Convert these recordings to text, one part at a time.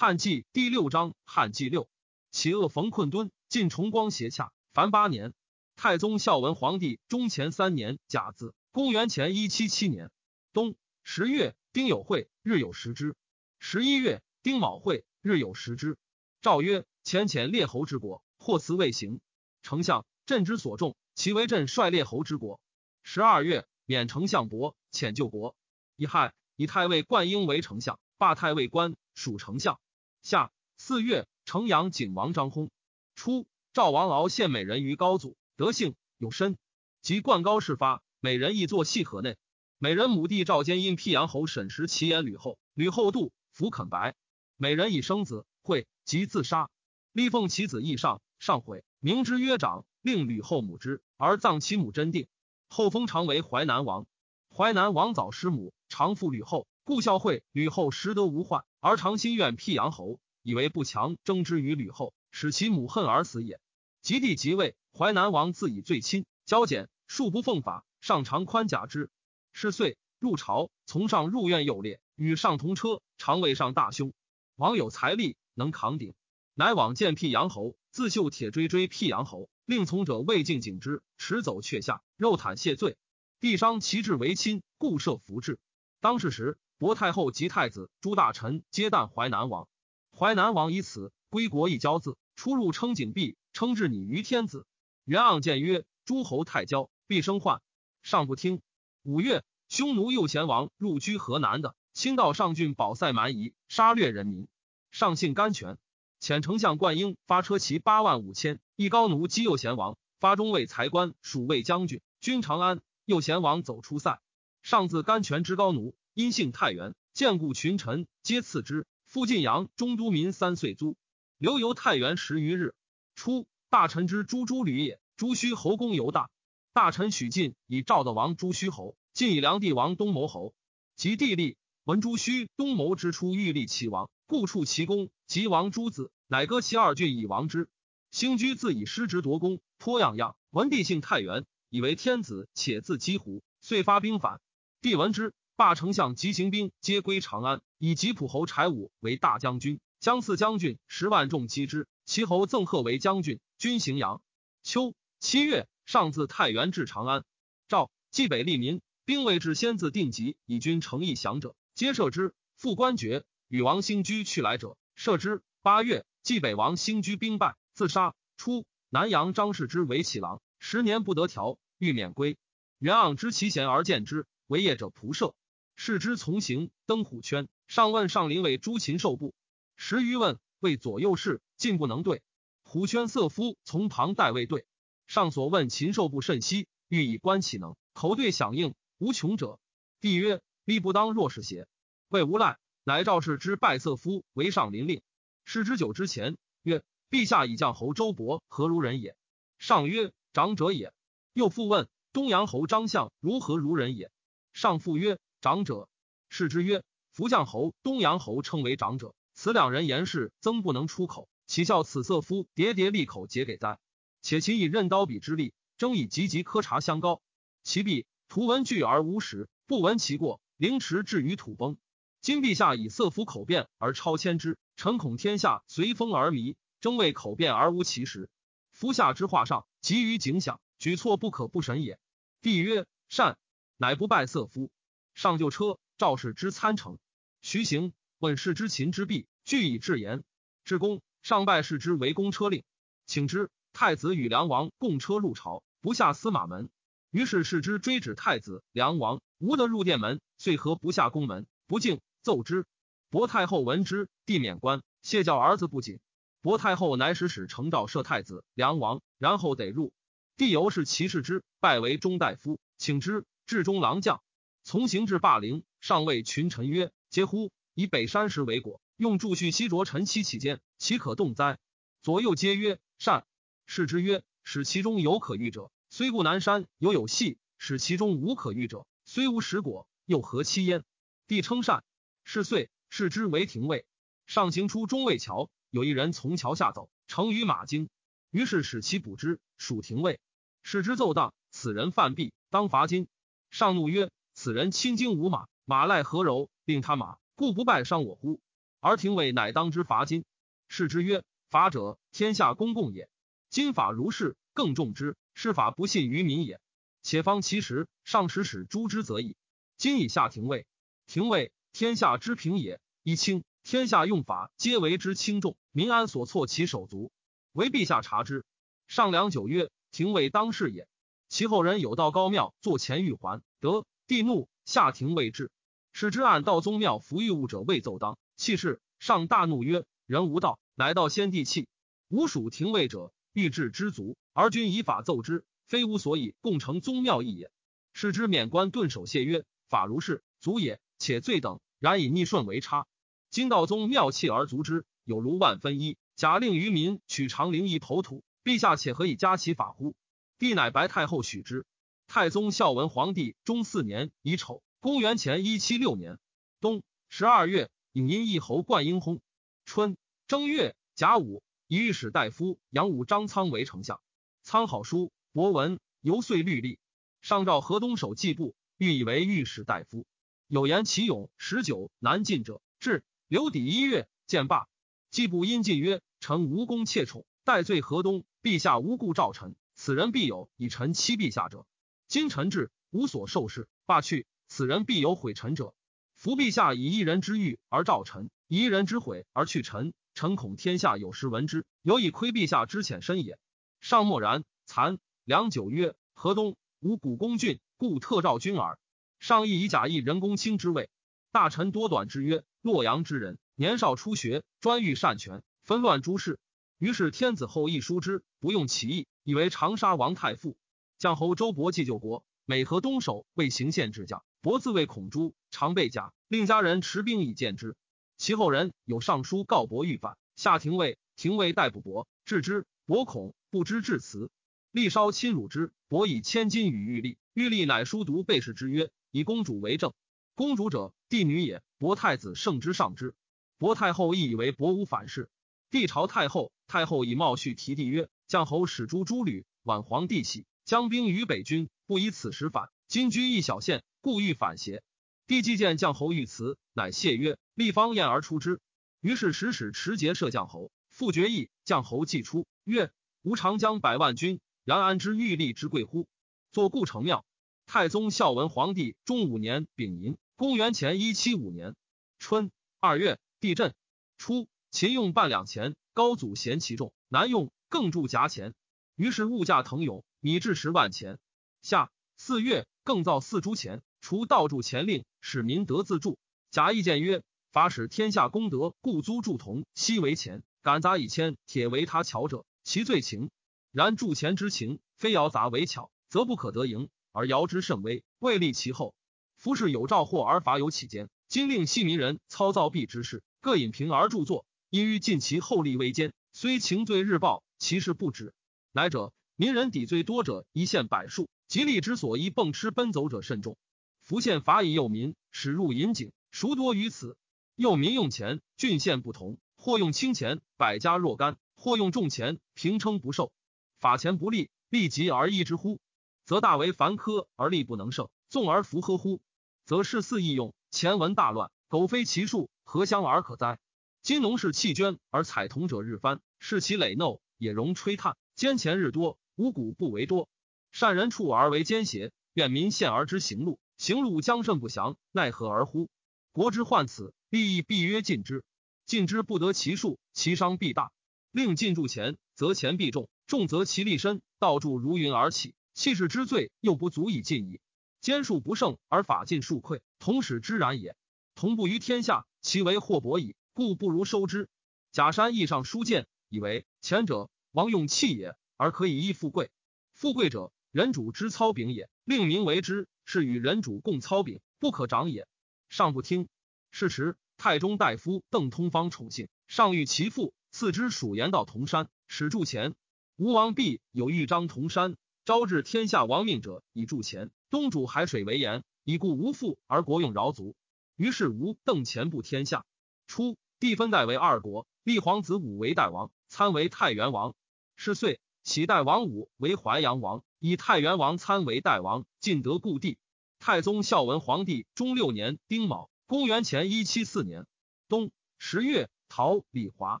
汉纪第六章，汉纪六，其恶逢困敦，晋崇光斜洽，凡八年。太宗孝文皇帝中前三年甲子，公元前一七七年冬十月，丁酉会，日有食之。十一月，丁卯会，日有食之。诏曰：前遣列侯之国，或辞未行。丞相朕之所重，其为朕率列侯之国。十二月，免丞相伯，遣救国。乙亥，以太尉冠英为丞相，罢太尉官，属丞相。夏四月，城阳景王张薨。初，赵王敖献美人于高祖。德性有身，及冠高事发，美人亦坐系河内。美人母弟赵坚因辟阳侯审时其言吕后，吕后妒弗肯白。美人以生子，会即自杀。立奉其子义上，上悔，名之曰长，令吕后母之，而葬其母真定。后封常为淮南王。淮南王早失母，常父吕后，故孝惠吕后实得无患，而常心愿辟阳侯，以为不强争之于吕后，使其母恨而死也。及帝即位。淮南王自以最亲，骄简，数不奉法，上常宽甲之。是岁入朝，从上入院右列，与上同车，常为上大凶。王有财力，能扛鼎，乃往见辟阳侯，自绣铁锥追辟阳侯，令从者未敬景之，持走阙下，肉袒谢罪。帝伤其志为亲，故设服制。当世时，薄太后及太子诸大臣皆诞淮南王。淮南王以此归国一骄字，出入称景毕，称至拟于天子。元盎见曰：“诸侯太骄，必生患。”上不听。五月，匈奴右贤王入居河南的，清道上郡保塞蛮夷，杀掠人民。上信甘泉，遣丞相灌婴发车骑八万五千，一高奴击右贤王，发中尉才官蜀卫将军，军长安。右贤王走出塞，上自甘泉之高奴，因姓太原，见故群臣皆赐之。复晋阳中都民三岁租，留游太原十余日。初。大臣之朱诸吕也。朱虚侯公犹大。大臣许晋以赵的王朱虚侯，晋以梁帝王东谋侯。及帝立，闻朱虚东谋之初，欲立其王，故处其功。及王诸子，乃割其二郡以王之。兴居自以失职夺功，颇样样。文帝姓太原，以为天子，且自击胡，遂发兵反。帝闻之，罢丞相急行兵，皆归长安，以吉普侯柴武为大将军，将四将军十万众击之。其侯赠贺为将军。军荥阳，秋七月，上自太原至长安。赵冀北利民，兵未至，先自定级，以军诚意降者，皆赦之。复官爵，与王兴居去来者，赦之。八月，冀北王兴居兵败，自杀。初，南阳张氏之为启郎，十年不得调，欲免归。元盎知其贤而见之，为业者仆射，视之从行，登虎圈。上问上林为诸禽兽部，十余问，为左右侍，进不能对。虎圈色夫从旁代未对，上所问禽兽不甚稀，欲以观其能，口对响应无穷者。帝曰：力不当若是邪？谓无赖，乃赵氏之拜色夫为上林令。是之久之前，曰：陛下以将侯周勃何如人也？上曰：长者也。又复问东阳侯张相如何如人也？上复曰：长者。是之曰：福将侯、东阳侯称为长者，此两人言事曾不能出口。岂效此色夫喋喋利口，结给哉？且其以刃刀笔之力，争以汲汲苛察相高。其必图闻惧而无实，不闻其过，凌迟至于土崩。今陛下以色夫口辩而超迁之，臣恐天下随风而靡，争为口辩而无其实。夫下之话上，急于景想，举措不可不审也。帝曰：善。乃不拜色夫。上就车，赵氏之参乘。徐行问世之秦之弊，具以至言。至公。上拜视之为公车令，请之。太子与梁王共车入朝，不下司马门。于是视之追止太子、梁王，无得入殿门，遂何不下宫门，不敬，奏之。薄太后闻之，帝免官，谢教儿子不谨。薄太后乃使使承诏赦太子、梁王，然后得入。帝由是其视之，拜为中大夫，请之至中郎将，从行至霸陵，上谓群臣曰：“嗟乎！以北山石为果。”用祝绪西着臣妻其间，岂可动哉？左右皆曰善。是之曰：使其中有可遇者，虽故南山犹有隙；使其中无可遇者，虽无实果，又何欺焉？帝称善。是岁，视之为廷尉。上行出中尉桥，有一人从桥下走，乘于马惊，于是使其捕之，属廷尉。使之奏当，此人犯弊，当罚金。上怒曰：此人亲经无马，马赖何柔，令他马，故不拜伤我乎？而廷尉乃当之罚金。是之曰：法者，天下公共也。今法如是，更重之，是法不信于民也。且方其时，上使使诛之则矣。今以下廷尉，廷尉天下之平也。一轻，天下用法皆为之轻重，民安所措其手足？唯陛下察之。上良久曰：廷尉当事也。其后人有道高庙坐前玉环，得帝怒，下廷尉至。使之按道宗庙服御物者未奏当，弃事。上大怒曰：人无道，乃道先帝弃。吾属廷尉者。欲治之足，而君以法奏之，非吾所以共成宗庙义也。是之免官顿首谢曰：“法如是，足也。且罪等，然以逆顺为差。今道宗庙弃而足之，有如万分一。假令于民取长陵一投土，陛下且何以加其法乎？”帝乃白太后许之。太宗孝文皇帝中四年乙丑，公元前一七六年冬十二月，引因一侯冠英薨。春正月甲午。以御史大夫杨武张苍为丞相，苍好书博文，游遂律历。上诏河东守季部，欲以为御史大夫。有言其勇十九难进者，至留抵一月见罢。季布因进曰：“臣无功窃宠，待罪河东。陛下无故召臣，此人必有以臣欺陛下者。今臣至，无所受事，罢去，此人必有毁臣者。夫陛下以一人之欲而召臣，以一人之悔而去臣。”臣恐天下有时闻之，有以窥陛下之浅深也。上默然，惭。良久曰：“河东无古公郡，故特召君耳。”上亦以假意人公卿之位。大臣多短之曰：“洛阳之人，年少初学，专欲擅权，纷乱诸事。于是天子后亦疏之，不用其意，以为长沙王太傅。将侯周勃祭救国，每河东守为行县之将，伯自谓孔朱，常备甲，令家人持兵以见之。”其后人有上书告伯欲反，下廷尉，廷尉逮捕伯，治之。伯恐，不知至辞，立稍亲辱之。伯以千金与玉立，玉立乃书读备氏之曰：“以公主为证。公主者，帝女也。伯太子圣之上之。伯太后亦以为伯无反事。帝朝太后，太后以茂序提帝曰：将侯使诸诸吕，挽皇帝喜，将兵于北军，不以此时反。今居一小县，故欲反邪？帝既见将侯遇辞，乃谢曰：“立方宴而出之。”于是使使持节射将侯，复决意。将侯既出，曰：“吾长江百万军，然安知玉立之贵乎？”坐故城庙。太宗孝文皇帝中五年丙寅，公元前一七五年春二月，地震。初，秦用半两钱，高祖嫌其重，难用，更铸夹钱。于是物价腾涌，米至十万钱。夏四月，更造四铢钱。除道铸钱令，使民得自助。贾谊谏曰：“法使天下功德，故租铸铜，悉为钱。敢砸以铅铁为他巧者，其罪情。然铸钱之情，非摇砸为巧，则不可得盈；而摇之甚微，未立其后。夫是有兆祸而法有起奸。今令系民人操造弊之事，各引平而著作，因于尽其厚利为奸，虽情罪日报，其事不止。乃者民人抵罪多者，一县百数；吉利之所依，蹦吃奔走者甚众。”福县法以诱民，使入银井，孰多于此？诱民用钱，郡县不同，或用轻钱，百家若干；或用重钱，平称不受。法钱不利，利极而易之乎？则大为繁苛而力不能胜，纵而弗呵乎？则事肆易用，钱文大乱，苟非其数，何相而可哉？今农是弃捐而采铜者日翻，视其累耨，也容吹叹，兼钱日多，五谷不为多，善人处而为奸邪，愿民陷而知行路。行路将甚不祥，奈何而乎？国之患此，利益必曰尽之。尽之不得其数，其伤必大。令禁铸钱，则钱必重，重则其力深，道铸如云而起。气势之罪，又不足以尽矣。奸术不胜而法尽数溃，同使之然也。同步于天下，其为祸薄矣，故不如收之。假山义上书谏，以为前者王用器也，而可以依富贵；富贵者人主之操柄也，令民为之。是与人主共操柄，不可长也。上不听。是时，太中大夫邓通方宠幸，上欲其父，赐之蜀盐道铜山，使铸钱。吴王毕有豫章铜山，招致天下亡命者以铸钱。东主海水为盐，以故无父而国用饶足。于是吴邓钱布天下。初，地分代为二国，立皇子武为代王，参为太原王。是岁，启代王武为淮阳王。以太原王参为代王，晋得故地。太宗孝文皇帝中六年丁卯，公元前一七四年冬十月，陶李华。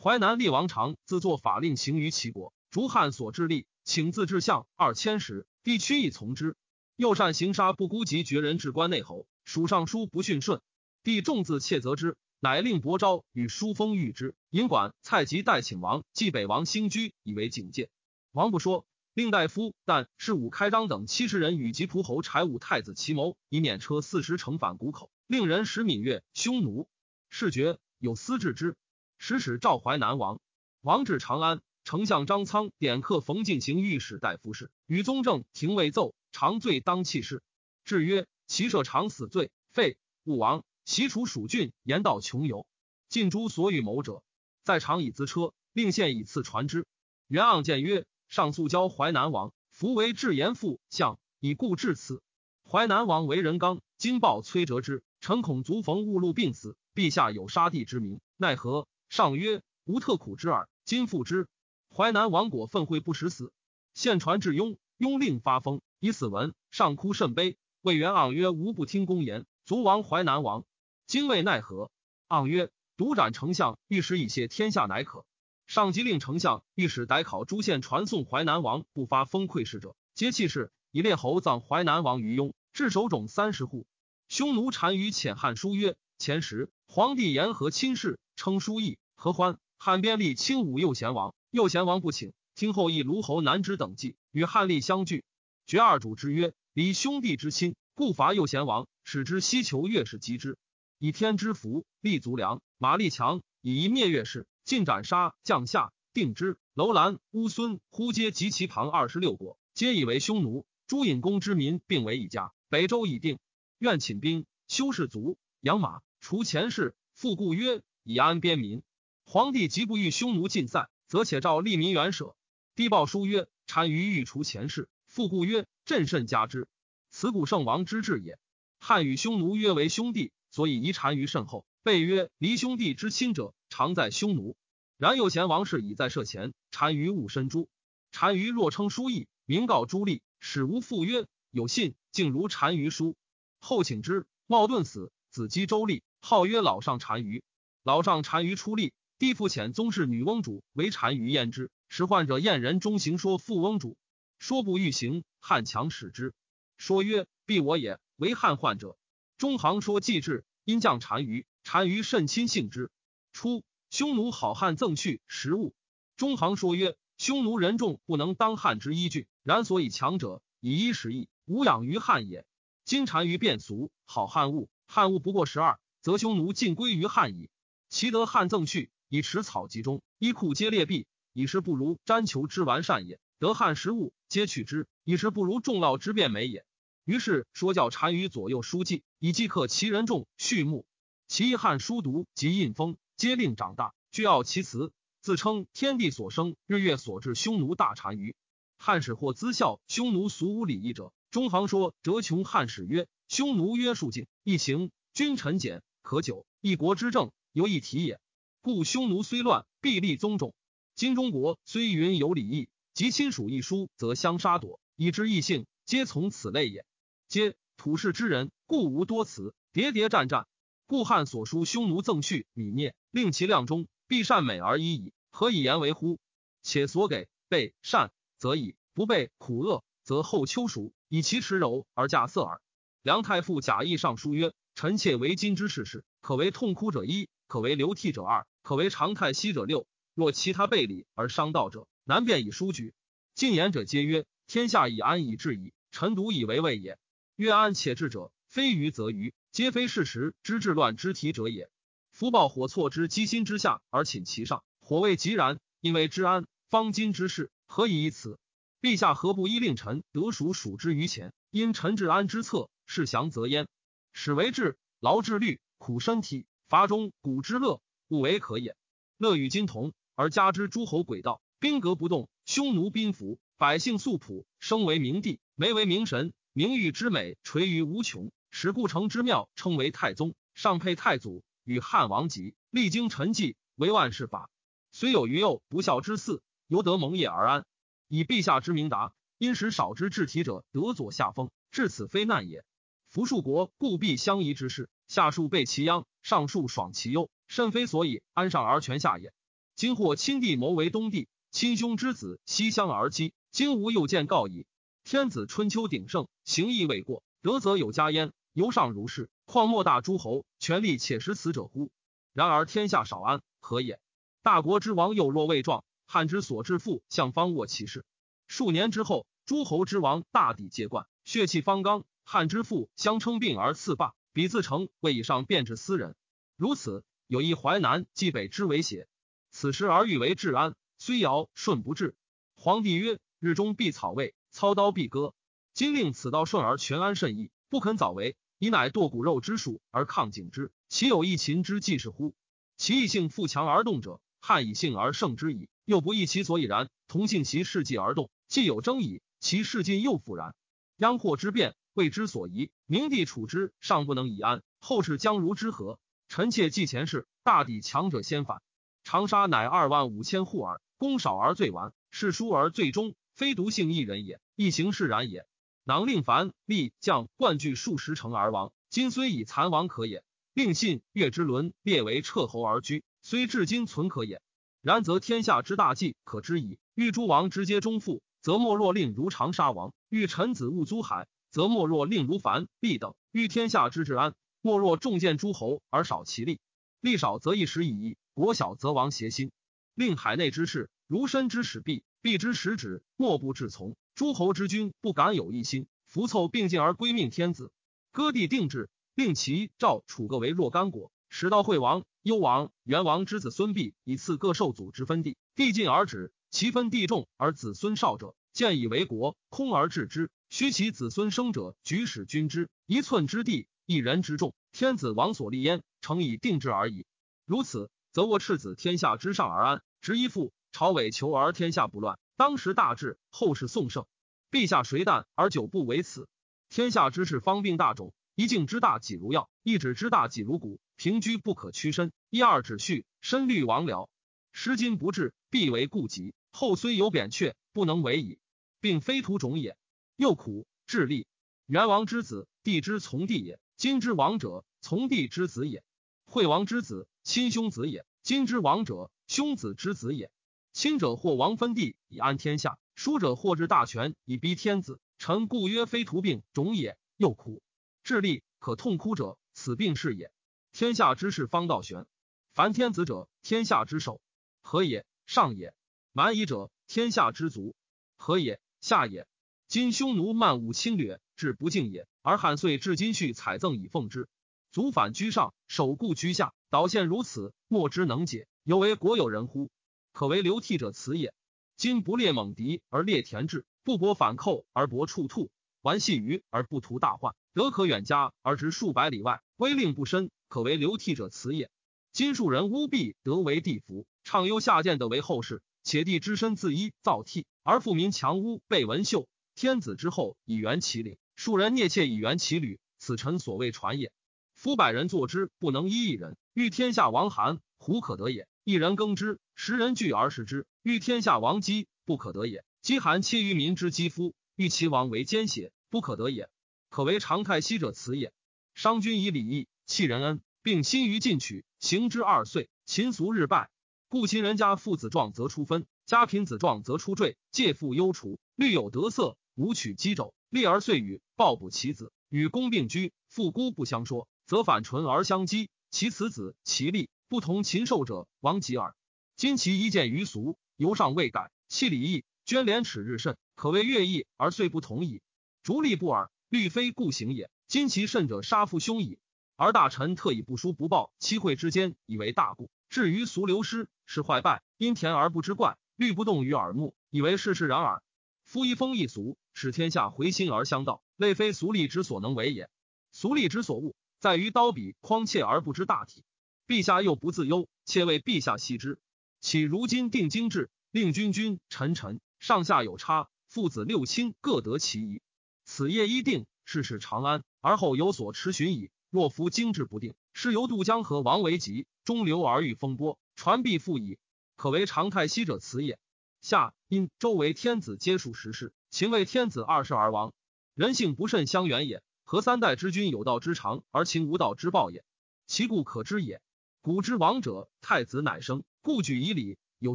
淮南厉王常自作法令行于齐国，逐汉所制力，请自治相二千石，地区亦从之。又善行杀不孤及绝人，至关内侯，属尚书不逊顺。帝重自窃责之，乃令伯昭与叔封谕之。尹管蔡吉代请王，继北王兴居，以为警戒。王不说，令大夫但是武开张等七十人与吉仆侯柴武太子齐谋，以免车四十乘返谷口，令人使闽越匈奴。事决有司治之。使使赵淮南王，王至长安，丞相张苍点客冯进行御史大夫事，与宗正廷尉奏，长罪当弃事。至曰：其设长死罪，废勿王，袭楚蜀郡，言道穷游。尽诸所与谋者，在长以资车，令献以赐传之。袁盎见曰：上诉交淮南王，弗为至言父相，以故至此。淮南王为人刚，今报崔折之，臣恐卒逢误路病死，陛下有杀弟之名，奈何？上曰：“无特苦之耳。今复之。”淮南王果愤悔不使死，献传至雍，雍令发疯，以死闻。上哭甚悲，谓元盎曰：“吾不听公言，卒亡淮南王。今未奈何？”盎曰：“独斩丞相、御史以谢天下，乃可。”上即令丞相、御史逮考诸县，传送淮南王不发封馈事者，皆弃事，以列侯葬淮南王于雍，置首冢三十户。匈奴单于遣汉书曰：“前时皇帝言和亲事。”称书义何欢，汉边立轻武右贤王，右贤王不请，听后议卢侯南之等计，与汉立相拒。绝二主之约，离兄弟之亲，故伐右贤王，使之西求越氏击之。以天之福，立足良，马力强，以一灭越氏，尽斩杀将下，定之。楼兰、乌孙、呼皆及其旁二十六国，皆以为匈奴。朱隐公之民，并为一家。北周已定，愿请兵，修士卒，养马，除前事，复故曰。以安边民，皇帝即不欲匈奴尽塞，则且召利民援舍。帝报书曰：“单于欲除前事，复故曰：‘朕甚加之。’此古圣王之治也。汉与匈奴约为兄弟，所以遗单于甚厚。备曰：‘离兄弟之亲者，常在匈奴。’然右贤王室已在舍前，单于勿身诛。单于若称书义，明告诸吏，使无复曰：‘有信，竟如单于书。’后请之，冒顿死，子姬周立，号曰老上单于。老上单于出力，帝父遣宗室女翁主为单于验之。使患者燕人中行说复翁主，说不欲行，汉强使之。说曰：“必我也。”为汉患者。中行说既至，因降单于。单于甚亲信之。初，匈奴好汉赠去食物。中行说曰：“匈奴人众不能当汉之依据，然所以强者，以衣食役，无养于汉也。今单于变俗，好汉物，汉物不过十二，则匈奴尽归于汉矣。”其得汉赠去，以持草集中，衣裤皆裂壁，以是不如瞻求之完善也。得汉食物，皆取之，以是不如众涝之变美也。于是说教单于左右书记，以即刻其人众，畜牧。其汉书读及印封，皆令长大，具傲其辞，自称天地所生，日月所至，匈奴大单于。汉使或资笑匈奴俗无礼义者，中行说折穷汉使曰：匈奴约束敬，一行君臣简，可久一国之政。有一体也，故匈奴虽乱，必立宗种。今中国虽云有礼义，及亲属一疏，则相杀夺，以知异性，皆从此类也。皆土氏之人，故无多辞，喋喋战战。故汉所书匈奴赠序，米聂，令其量中，必善美而已矣。何以言为乎？且所给备善，则以不备苦恶，则后秋熟，以其持柔而驾色耳。梁太傅假意上书曰：“臣妾为今之事事，可为痛哭者一。”可为流涕者二，可为长叹息者六。若其他背礼而伤道者，难辨以书举。进言者皆曰：天下以安以治矣。臣独以为畏也。曰安且治者，非愚则愚，皆非事实之治乱之体者也。夫报火错之机心之下而寝其上，火未及然，因为之安。方今之事，何以以此？陛下何不依令臣得蜀属之于前？因臣治安之策，是祥则焉。始为治，劳治虑，苦身体。伐中古之乐，勿为可也。乐与今同，而加之诸侯诡道，兵革不动，匈奴宾服，百姓素朴，生为明帝，没为明神，名誉之美垂于无穷。使故城之庙称为太宗，上配太祖，与汉王级，历经陈迹，为万世法。虽有余幼不孝之嗣，犹得蒙业而安。以陛下之明达，因使少之治体者得左下风，至此非难也。福树国故必相宜之事。下树备其殃，上树爽其忧，甚非所以安上而全下也。今或亲帝谋为东帝，亲兄之子西乡而击，今吾又见告矣。天子春秋鼎盛，行义未过，德则有加焉。由上如是，况莫大诸侯权力且识此者乎？然而天下少安，何也？大国之王又若未壮，汉之所至富，向方握其势。数年之后，诸侯之王大抵皆冠，血气方刚。汉之父相称病而次霸，彼自成为以上，变至私人。如此，有一淮南冀北之为邪？此时而欲为治安，虽尧舜不治。皇帝曰：日中必草位，操刀必割。今令此道顺而全安甚易，不肯早为，以乃剁骨肉之术而抗景之，岂有一秦之计是乎？其异性富强而动者，汉以性而胜之矣。又不异其所以然，同性其事迹而动，既有争矣，其事迹又复然。殃祸之变。为之所疑，明帝处之尚不能以安，后世将如之何？臣妾记前事，大抵强者先反。长沙乃二万五千户耳，功少而最完，事疏而最终，非独性一人也，一行释然也。囊令凡立将冠据数十城而亡，今虽以残亡可也。令信越之伦列为彻侯而居，虽至今存可也。然则天下之大计可知矣。欲诸王之皆忠腹，则莫若令如长沙王；欲臣子勿租海。则莫若令如樊必等欲天下之治安，莫若重建诸侯而少其力。力少则一时已矣，国小则亡邪心。令海内之事，如身之始毕，必之始止，莫不至从。诸侯之君不敢有一心，弗凑并进而归命天子。割地定制，令齐、赵、楚各为若干国，使到惠王、幽王、元王之子孙必，以赐各受祖之分地。地尽而止，其分地重而子孙少者，见以为国，空而治之。须其子孙生者，举使君之一寸之地，一人之众，天子王所立焉，诚以定制而已。如此，则我赤子天下之上而安，执一父朝委求而天下不乱。当时大治，后世宋盛。陛下谁旦而久不为此？天下之事方病大种，一境之大己如药，一指之大己如骨，平居不可屈伸。一二指序，身虑亡僚。失今不治，必为故疾。后虽有扁鹊，不能为矣，并非图种也。又苦智力，元王之子，帝之从弟也；今之王者，从弟之子也；惠王之子，亲兄子也；今之王者，兄子之子也。亲者或王分地以安天下，疏者或治大权以逼天子。臣故曰：非徒病种也。又苦智力可痛哭者，此病是也。天下之事方道玄，凡天子者，天下之首，何也？上也。蛮夷者，天下之足，何也？下也。今匈奴漫武侵略，至不敬也；而汉遂至今续采赠以奉之。足反居上，守固居下，导现如此，莫之能解。有为国有人乎？可为流涕者辞也。今不列猛敌而列田制，不搏反寇而搏触兔，玩戏鱼而不图大患，得可远家而执数百里外，威令不深，可为流涕者辞也。今庶人污弊得为地福，畅优下贱得为后世，且帝之身自依造替，而富民强污被文秀。天子之后以元其领，庶人聂妾以元其履，此臣所谓传也。夫百人作之，不能依一人。欲天下王韩，胡可得也？一人耕之，十人聚而食之。欲天下王姬，不可得也。饥寒切于民之肌肤，欲其王为奸邪，不可得也。可为常态息者此也。商君以礼义弃人恩，并心于进取，行之二岁，秦俗日败。故秦人家父子壮则出分，家贫子壮则出赘，借父忧除，虑有得色。无取击肘，立而遂与抱补其子，与公并居，父姑不相说，则反唇而相讥。其此子其利不同禽兽者，亡极耳。今其一见于俗，犹尚未改，弃礼义，捐廉耻日甚，可谓乐毅而遂不同矣。逐利不耳，律非故行也。今其甚者，杀父兄矣。而大臣特以不书不报，期会之间，以为大故。至于俗流失，是坏败，因田而不知怪，律不动于耳目，以为世事然耳。夫一风一俗。使天下回心而相道，类非俗吏之所能为也。俗吏之所恶，在于刀笔匡切而不知大体。陛下又不自忧，且为陛下惜之。岂如今定经制，令君君臣臣上下有差，父子六亲各得其宜。此业一定，事事长安，而后有所持循矣。若夫经制不定，是由渡江河王为急，中流而遇风波，传必复矣。可为常态息者此也。下因周围天子皆属时事。秦为天子二世而亡，人性不甚相远也。何三代之君有道之长，而秦无道之暴也？其故可知也。古之王者，太子乃生，故举以礼。有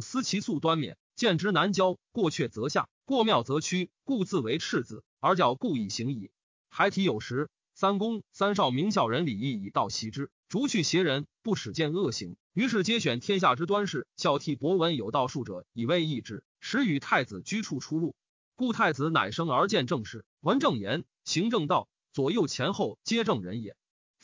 思其素端免，见之难交。过阙则下，过庙则趋，故自为赤子，而教故以行矣。孩提有时，三公三少明孝人礼义以道习之，逐去邪人，不使见恶行。于是皆选天下之端士，孝悌博文有道术者，以为义之，使与太子居处出入。故太子乃生而见正事，闻正言，行正道，左右前后皆正人也。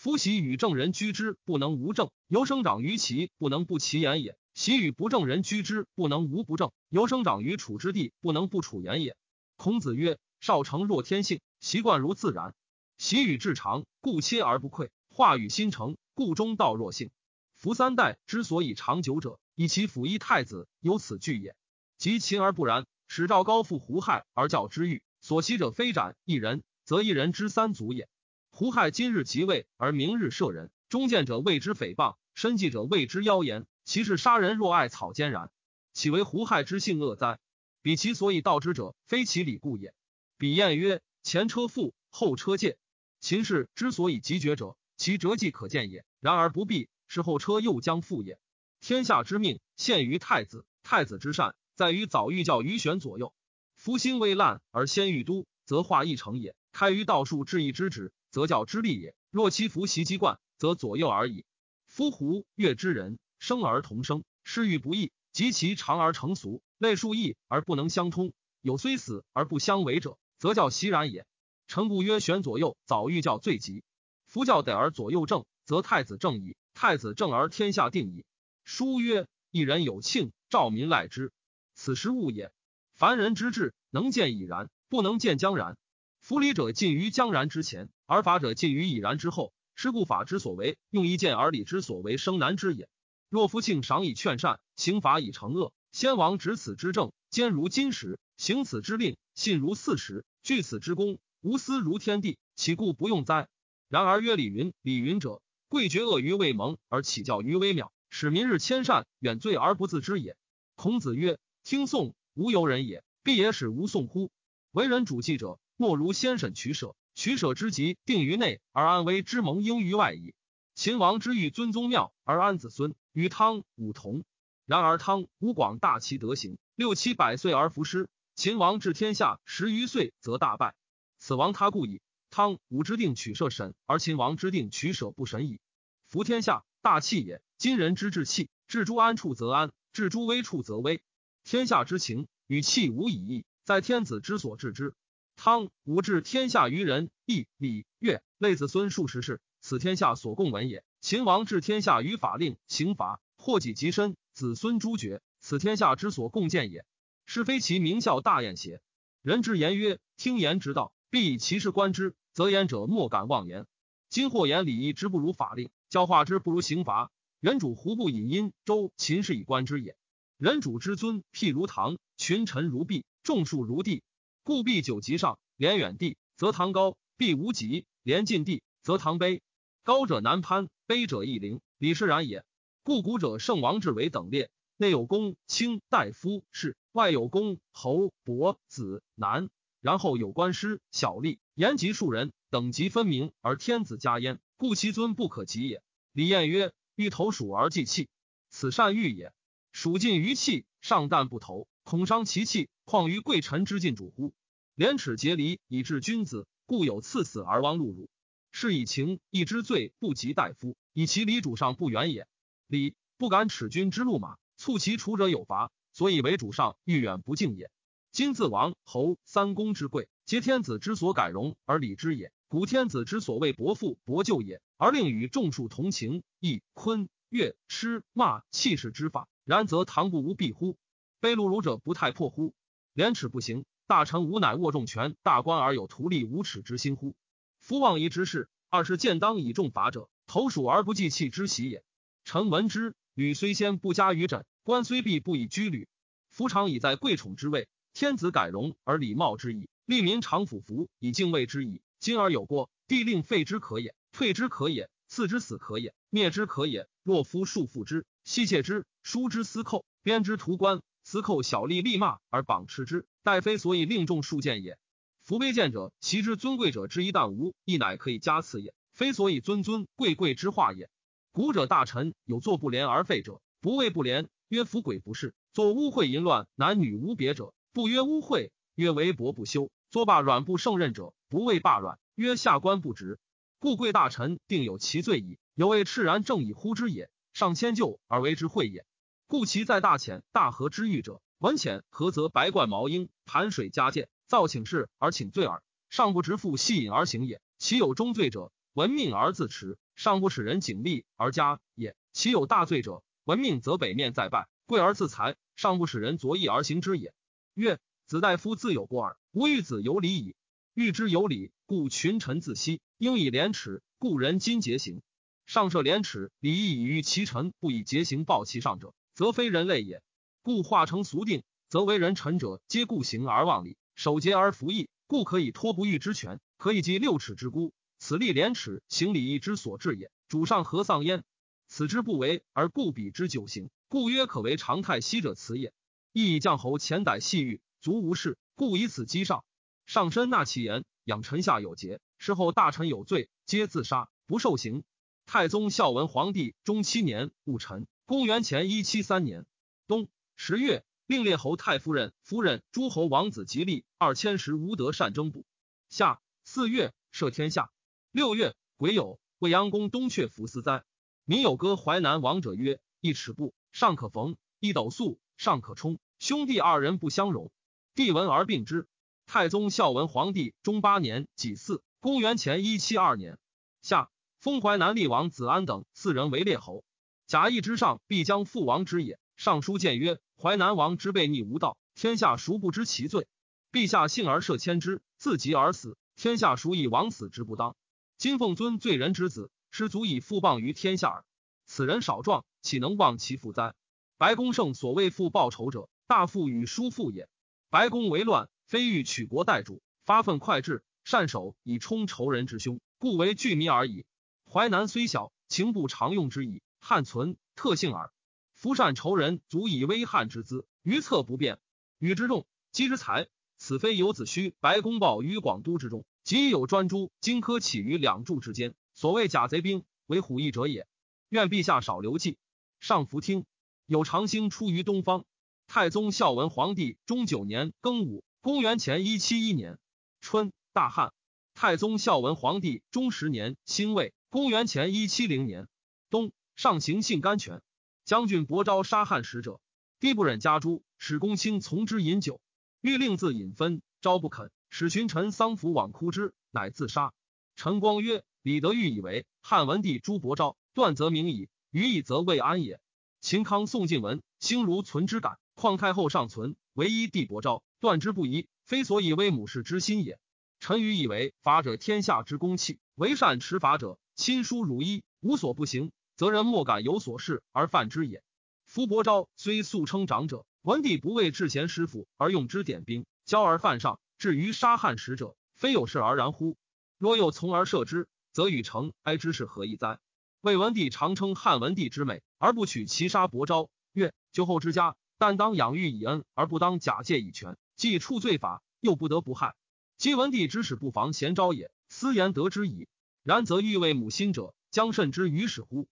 夫喜与正人居之，不能无正；由生长于其，不能不其言也。喜与不正人居之，不能无不正；由生长于处之地，不能不处言也。孔子曰：“少成若天性，习惯如自然。喜与至长，故切而不愧；化与心成，故中道若性。夫三代之所以长久者，以其辅一太子，有此惧也。及秦而不然，使赵高复胡亥而教之欲，所袭者非斩一人，则一人之三族也。”胡亥今日即位，而明日射人。忠谏者谓之诽谤，深计者谓之妖言。其是杀人若爱草菅然，岂为胡亥之性恶哉？彼其所以道之者，非其理故也。彼晏曰：前车覆，后车戒。秦氏之所以急绝者，其辙迹可见也。然而不必，是后车又将覆也。天下之命，陷于太子。太子之善，在于早欲教于玄左右。夫心未烂而先欲都，则化一成也。开于道术，治一之止。则教之利也。若其服习机惯，则左右而已。夫胡越之人，生而同生，失欲不义，及其长而成俗，类数异而不能相通。有虽死而不相违者，则教习然也。臣故曰：选左右，早欲教最急。夫教得而左右正，则太子正矣。太子正而天下定矣。书曰：一人有庆，兆民赖之。此时物也。凡人之志，能见已然，不能见将然。夫礼者尽于将然之前。而法者尽于已然之后，是故法之所为，用一见而礼之所为，生难之也。若夫庆赏以劝善，刑罚以惩恶，先王执此之政，坚如金石；行此之令，信如四时；据此之功，无私如天地，岂故不用哉？然而曰礼云，礼云者，贵绝恶于未萌，而起教于微妙，使民日迁善，远罪而不自知也。孔子曰：听讼，无由人也，必也使无讼乎？为人主祭者，莫如先审取舍。取舍之极，定于内，而安危之盟应于外矣。秦王之欲尊宗庙，而安子孙，与汤武同。然而汤武广大其德行，六七百岁而服师。秦王治天下十余岁，则大败。此王他故矣。汤武之定取舍审，而秦王之定取舍不审矣。服天下，大器也。今人之治器，治诸安处则安，治诸危处则危。天下之情，与器无以异，在天子之所治之。汤武治天下于人，义礼乐类子孙数十世，此天下所共闻也。秦王治天下于法令刑罚，祸己及身，子孙诛绝，此天下之所共见也。是非其名效大宴邪？人之言曰：听言之道，必以其事观之，则言者莫敢妄言。今或言礼义之不如法令，教化之不如刑罚。人主胡不以殷周秦氏以观之也？人主之尊，譬如唐，群臣如壁，众庶如地。故必九级上，连远地，则堂高；必无极，连近地，则堂卑。高者难攀，卑者易凌，礼是然也。故古者圣王之为等列，内有公卿大夫士，外有公侯伯子男，然后有官师小吏，言及庶人，等级分明，而天子加焉，故其尊不可及也。李晏曰：欲投鼠而祭器，此善欲也。鼠尽于器，上旦不投。恐伤其气，况于贵臣之尽主乎？廉耻节离以治君子，故有赐死而亡戮辱。是以情义之罪不及大夫，以其离主上不远也。礼不敢耻君之路马，促其除者有罚，所以为主上欲远不敬也。今自王侯三公之贵，皆天子之所改容而礼之也。古天子之所谓伯父伯舅也，而令与众庶同情，亦坤乐吃骂气势之法，然则唐不无庇乎？卑禄辱者不太破乎？廉耻不行，大臣无乃握重权，大官而有图利无耻之心乎？夫妄夷之事，二是见当以重罚者，投鼠而不计器之喜也。臣闻之，吕虽先不加于枕，官虽必不以居履。夫常以在贵宠之位，天子改容而礼貌之矣，利民常俯服以敬畏之矣。今而有过，帝令废之可也，退之可也，赐之死可也，灭之可也。若夫束缚之，悉切之，疏之司寇，编之图官。司寇小吏立骂而绑持之，待非所以令众数见也。夫卑贱者，其之尊贵者之一旦无，亦乃可以加赐也，非所以尊尊贵贵之化也。古者大臣有作不廉而废者，不谓不廉，曰夫鬼不是；作污秽淫乱，男女无别者，不曰污秽，曰为薄不修；作罢软不胜任者，不谓罢软，曰下官不直。故贵大臣定有其罪矣，有谓赤然正以呼之也，上迁就而为之讳也。故其在大浅大河之域者，闻浅何则白冠毛鹰，盘水加剑，造请示而请罪耳，上不直复戏引而行也。其有中罪者，闻命而自持。上不使人警力而加也，其有大罪者，闻命则北面再拜，贵而自裁；上不使人作义而行之也。曰：子大夫自有过耳，吾欲子有礼矣。欲之有礼，故群臣自息，应以廉耻，故人今节行。上设廉耻，礼义以御其臣，不以节行报其上者，则非人类也。故化成俗定，则为人臣者皆故行而忘礼，守节而服义，故可以托不欲之权，可以及六尺之孤。此立廉耻行礼义之所至也。主上何丧焉？此之不为而故彼之久行，故曰可为常态息者辞也。亦以将侯前歹细欲，足无事，故以此击上。上身纳其言，养臣下有节。事后大臣有罪，皆自杀，不受刑。太宗孝文皇帝中七年戊辰，公元前一七三年冬十月，令列侯太夫人、夫人、诸侯王子吉利二千石无德善征部。夏四月，赦天下。六月，癸酉，未央宫东阙伏思灾。民有歌淮南王者曰：“一尺布尚可缝，一斗粟尚可充。兄弟二人不相容。”帝闻而病之。太宗孝文皇帝中八年己巳，公元前一七二年夏，封淮南厉王子安等四人为列侯。贾谊之上必将父王之也。上书谏曰：“淮南王之悖逆无道，天下孰不知其罪？陛下幸而赦迁之，自疾而死，天下孰以王死之不当？”金凤尊罪人之子，实足以复谤于天下耳。此人少壮，岂能忘其父哉？白公胜所谓父报仇者，大父与叔父也。白公为乱，非欲取国代主，发愤快志，善守以充仇人之凶，故为惧迷而已。淮南虽小，情不常用之矣。汉存特性耳。夫善仇人，足以威汉之资，于策不变，与之众，积之财。此非有子虚白公报于广都之中。即有专诸荆轲起于两柱之间，所谓假贼兵，为虎翼者也。愿陛下少留计。上弗听。有长星出于东方。太宗孝文皇帝中九年庚午，公元前一七一年春，大旱。太宗孝文皇帝中十年辛未，公元前一七零年冬，上行性甘泉。将军伯昭杀汉使者，帝不忍加诛，使公卿从之饮酒，欲令自饮分，昭不肯。使群臣丧服往哭之，乃自杀。陈光曰：“李德裕以为汉文帝诛伯昭，断则明矣；余以则未安也。”秦康宋晋文，兴如存之感，况太后尚存，唯一帝伯昭，断之不疑，非所以为母氏之心也。臣愚以为法者天下之公器，为善持法者，亲疏如一，无所不行，则人莫敢有所事而犯之也。夫伯昭虽素称长者，文帝不为至贤师傅而用之点兵，骄而犯上。至于杀汉使者，非有事而然乎？若又从而赦之，则与成哀之事何异哉？魏文帝常称汉文帝之美，而不取其杀伯昭。曰：酒后之家，但当养育以恩，而不当假借以权。既处罪法，又不得不害。今文帝之使不防贤昭也，斯言得之矣。然则欲为母心者，将慎之于始乎？